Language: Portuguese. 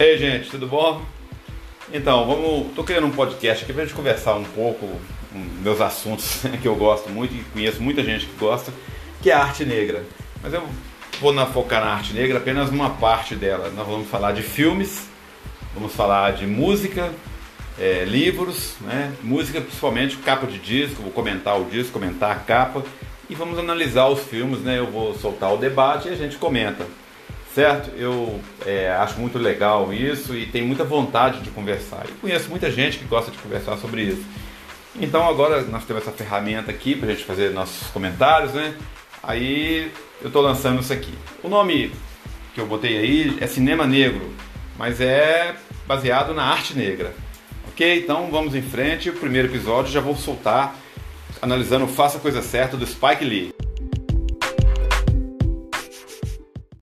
Ei, gente, tudo bom? Então, vamos. Tô criando um podcast aqui pra gente conversar um pouco um, meus assuntos que eu gosto muito e conheço muita gente que gosta, que é a arte negra. Mas eu vou na, focar na arte negra apenas numa parte dela. Nós vamos falar de filmes, vamos falar de música, é, livros, né? música principalmente, capa de disco, vou comentar o disco, comentar a capa e vamos analisar os filmes, né? Eu vou soltar o debate e a gente comenta certo? Eu é, acho muito legal isso e tenho muita vontade de conversar. E conheço muita gente que gosta de conversar sobre isso. Então agora nós temos essa ferramenta aqui para a gente fazer nossos comentários, né? Aí eu estou lançando isso aqui. O nome que eu botei aí é Cinema Negro, mas é baseado na arte negra. Ok? Então vamos em frente. O primeiro episódio já vou soltar analisando Faça a Coisa Certa do Spike Lee.